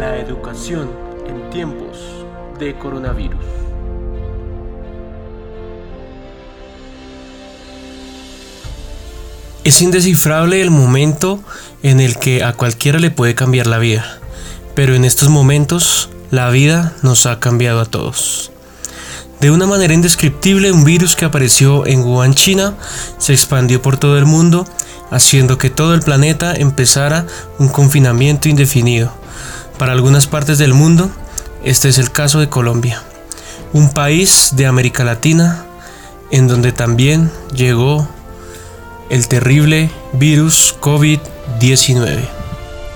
la educación en tiempos de coronavirus. Es indescifrable el momento en el que a cualquiera le puede cambiar la vida, pero en estos momentos la vida nos ha cambiado a todos. De una manera indescriptible, un virus que apareció en Wuhan, China, se expandió por todo el mundo, haciendo que todo el planeta empezara un confinamiento indefinido. Para algunas partes del mundo, este es el caso de Colombia, un país de América Latina en donde también llegó el terrible virus COVID-19.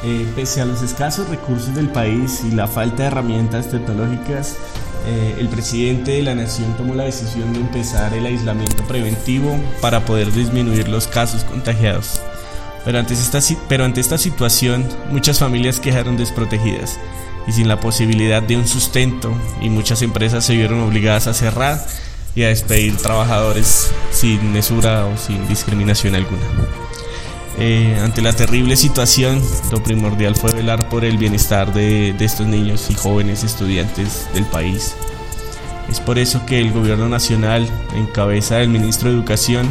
Eh, pese a los escasos recursos del país y la falta de herramientas tecnológicas, eh, el presidente de la nación tomó la decisión de empezar el aislamiento preventivo para poder disminuir los casos contagiados. Pero ante esta, pero ante esta situación, muchas familias quedaron desprotegidas y sin la posibilidad de un sustento y muchas empresas se vieron obligadas a cerrar y a despedir trabajadores sin mesura o sin discriminación alguna. Eh, ante la terrible situación, lo primordial fue velar por el bienestar de, estos niños y jóvenes estudiantes del país. Es por eso que el gobierno nacional, en cabeza del ministro de Educación,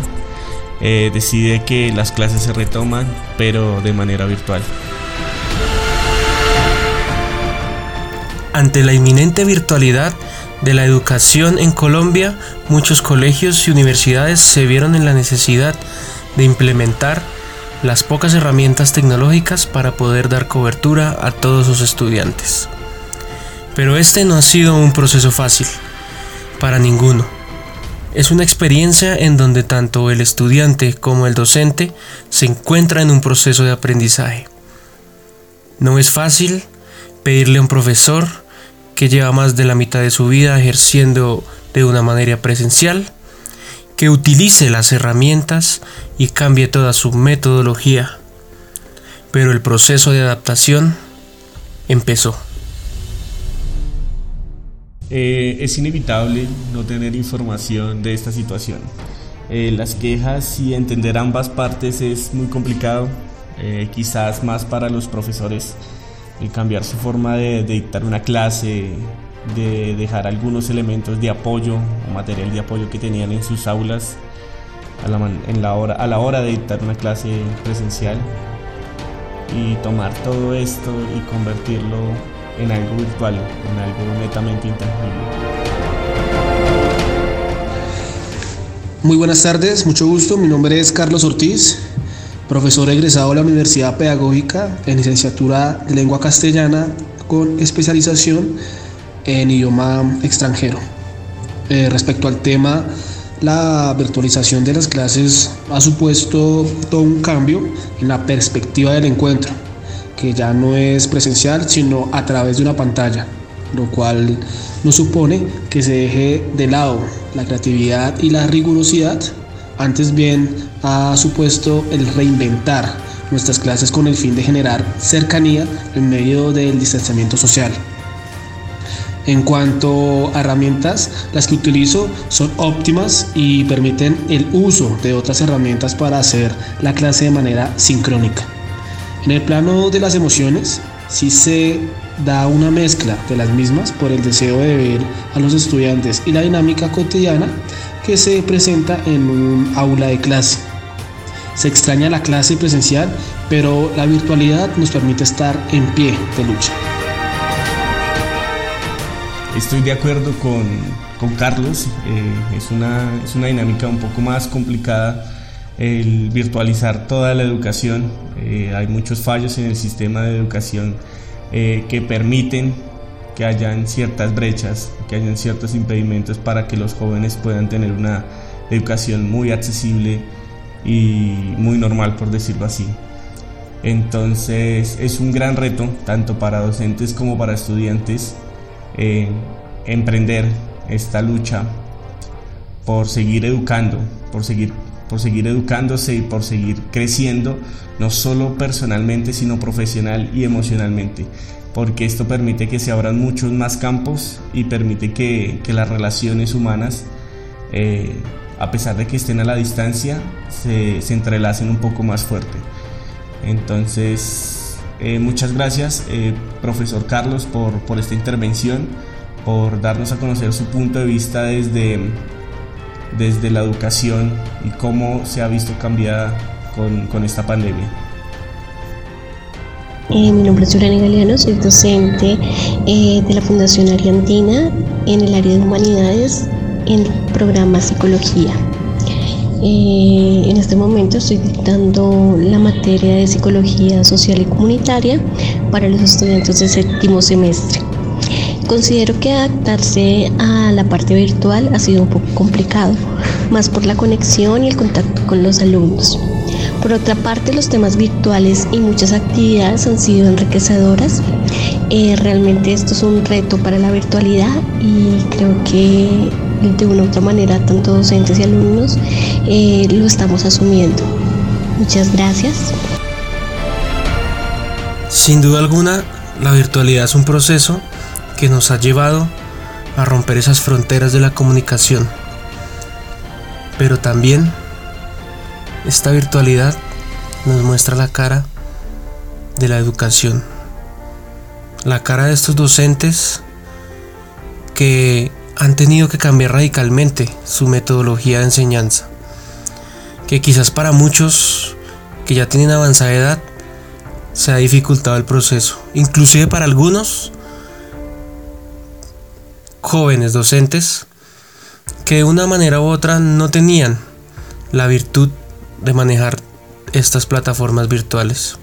eh, decide que las clases se retoman, pero de manera virtual. Ante la inminente virtualidad, de la educación en Colombia, muchos colegios y universidades se vieron en la necesidad de implementar las pocas herramientas tecnológicas para poder dar cobertura a todos sus estudiantes. Pero este no ha sido un proceso fácil, para ninguno. Es una experiencia en donde tanto el estudiante como el docente se encuentran en un proceso de aprendizaje. No es fácil pedirle a un profesor que lleva más de la mitad de su vida ejerciendo de una manera presencial, que utilice las herramientas y cambie toda su metodología. Pero el proceso de adaptación empezó. Eh, es inevitable no tener información de esta situación. Eh, las quejas y entender ambas partes es muy complicado, eh, quizás más para los profesores cambiar su forma de, dictar una clase, de dejar algunos elementos de apoyo o material de apoyo que tenían en sus aulas a la, la hora, a la hora de dictar una clase presencial y tomar todo esto y convertirlo en algo virtual, en algo netamente intangible. Muy buenas tardes, mucho gusto. Mi nombre es Carlos Ortiz, profesor egresado de la Universidad Pedagógica en licenciatura de lengua castellana con especialización en idioma extranjero. Eh, respecto al tema, la virtualización de las clases ha supuesto todo un cambio en la perspectiva del encuentro, que ya no es presencial, sino a través de una pantalla, lo cual nos supone que se deje de lado la creatividad y la rigurosidad antes bien ha supuesto el reinventar nuestras clases con el fin de generar cercanía en medio del distanciamiento social. En cuanto a herramientas, las que utilizo son óptimas y permiten el uso de otras herramientas para hacer la clase de manera sincrónica. En el plano de las emociones, sí se da una mezcla de las mismas por el deseo de ver a los estudiantes y la dinámica cotidiana que se presenta en un aula de clase. Se extraña la clase presencial, pero la virtualidad nos permite estar en pie de lucha. Estoy de acuerdo con, con Carlos, eh, es, una, es una dinámica un poco más complicada el virtualizar toda la educación. Eh, hay muchos fallos en el sistema de educación eh, que permiten que hayan ciertas brechas, que hayan ciertos impedimentos para que los jóvenes puedan tener una educación muy accesible y muy normal, por decirlo así. Entonces es un gran reto, tanto para docentes como para estudiantes, eh, emprender esta lucha por seguir educando, por seguir, por seguir educándose y por seguir creciendo, no solo personalmente, sino profesional y emocionalmente porque esto permite que se abran muchos más campos y permite que, las relaciones humanas, eh, a pesar de que estén a la distancia, se, se, entrelacen un poco más fuerte. Entonces, Eh, muchas gracias, eh, profesor Carlos, por, por esta intervención, por darnos a conocer su punto de vista desde, desde la educación y cómo se ha visto cambiada con, con esta pandemia. Eh, mi nombre es Yurani Galeano, soy docente eh, de la Fundación Argentina en el área de humanidades en el programa Psicología. Eh, en este momento estoy dictando la materia de Psicología Social y Comunitaria para los estudiantes de séptimo semestre. Considero que adaptarse a la parte virtual ha sido un poco complicado, más por la conexión y el contacto con los alumnos. Por otra parte, los temas virtuales y muchas actividades han sido enriquecedoras. Eh, realmente esto es un reto para la virtualidad y creo que de una u otra manera, tanto docentes y alumnos, eh, lo estamos asumiendo. Muchas gracias. Sin duda alguna, la virtualidad es un proceso que nos ha llevado a romper esas fronteras de la comunicación. Pero también esta virtualidad nos muestra la cara de la educación. La cara de estos docentes que han tenido que cambiar radicalmente su metodología de enseñanza. Que quizás para muchos que ya tienen avanzada edad se ha dificultado el proceso. Inclusive para algunos jóvenes docentes que de una manera u otra no tenían la virtud de manejar estas plataformas virtuales.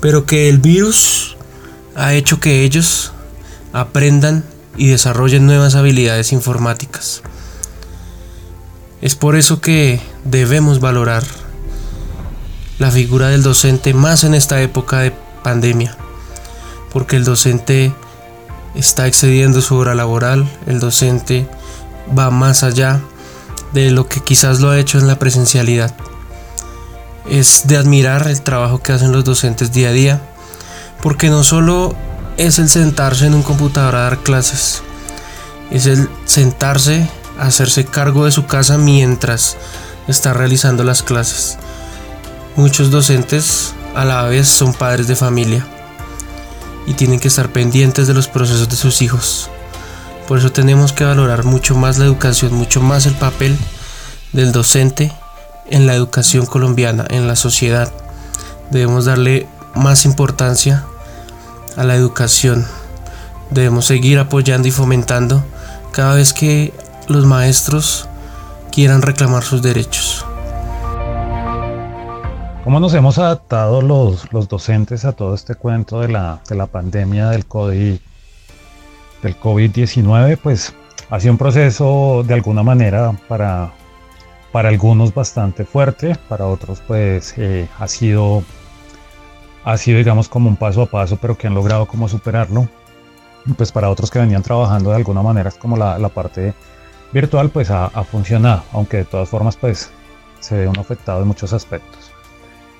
Pero que el virus ha hecho que ellos aprendan y desarrollen nuevas habilidades informáticas. Es por eso que debemos valorar la figura del docente más en esta época de pandemia, porque el docente está excediendo su hora laboral, el docente va más allá de lo que quizás lo ha hecho en la presencialidad es de admirar el trabajo que hacen los docentes día a día, porque no solo es el sentarse en un computador a dar clases, es el sentarse a hacerse cargo de su casa mientras está realizando las clases. Muchos docentes a la vez son padres de familia y tienen que estar pendientes de los procesos de sus hijos. Por eso tenemos que valorar mucho más la educación, mucho más el papel del docente en la educación colombiana, en la sociedad. Debemos darle más importancia a la educación. Debemos seguir apoyando y fomentando cada vez que los maestros quieran reclamar sus derechos. ¿Cómo nos hemos adaptado los, los docentes a todo este cuento de la, de la pandemia del COVID, del COVID-19? Pues ha sido un proceso de alguna manera para para algunos bastante fuerte, para otros pues eh, ha sido ha sido digamos como un paso a paso, pero que han logrado como superarlo. Pues para otros que venían trabajando de alguna manera es como la, parte virtual pues ha, funcionado, aunque de todas formas pues se ve un afectado en muchos aspectos.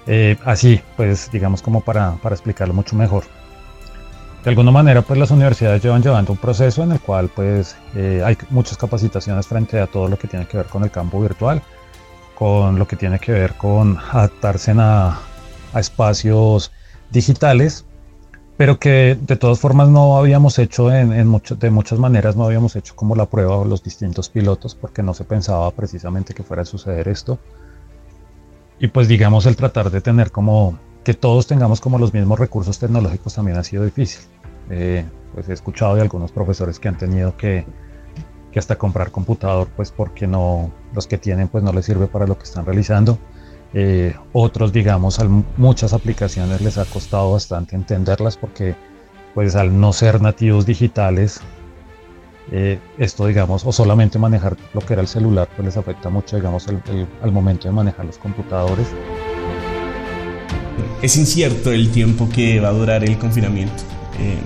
Eh, así pues digamos como para, para explicarlo mucho mejor de alguna manera pues las universidades llevan llevando un proceso en el cual pues eh, hay muchas capacitaciones frente a todo lo que tiene que ver con el campo virtual, con lo que tiene que ver con adaptarse a, espacios digitales, pero que de todas formas no habíamos hecho en, de muchas maneras, no habíamos hecho como la prueba o los distintos pilotos porque no se pensaba precisamente que fuera a suceder esto. Y pues digamos el tratar de tener como que todos tengamos como los mismos recursos tecnológicos también ha sido difícil. Eh, pues he escuchado de algunos profesores que han tenido que, que, hasta comprar computador, pues porque no, los que tienen pues no les sirve para lo que están realizando. Eh, otros, digamos, muchas aplicaciones les ha costado bastante entenderlas porque pues al no ser nativos digitales, eh, esto digamos, o solamente manejar lo que era el celular, pues les afecta mucho, digamos, al momento de manejar los computadores es incierto el tiempo que va a durar el confinamiento. Eh,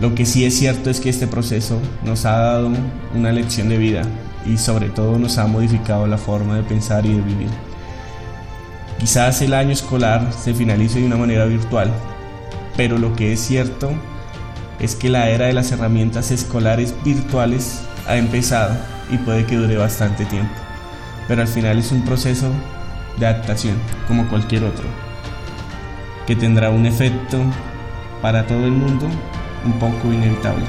lo que sí es cierto es que este proceso nos ha dado una lección de vida y sobre todo nos ha modificado la forma de pensar y de vivir. Quizás el año escolar se finalice de una manera virtual, pero lo que es cierto es que la era de las herramientas escolares virtuales ha empezado y puede que dure bastante tiempo, pero al final es un proceso de adaptación como cualquier otro que tendrá un efecto para todo el mundo un poco inevitable.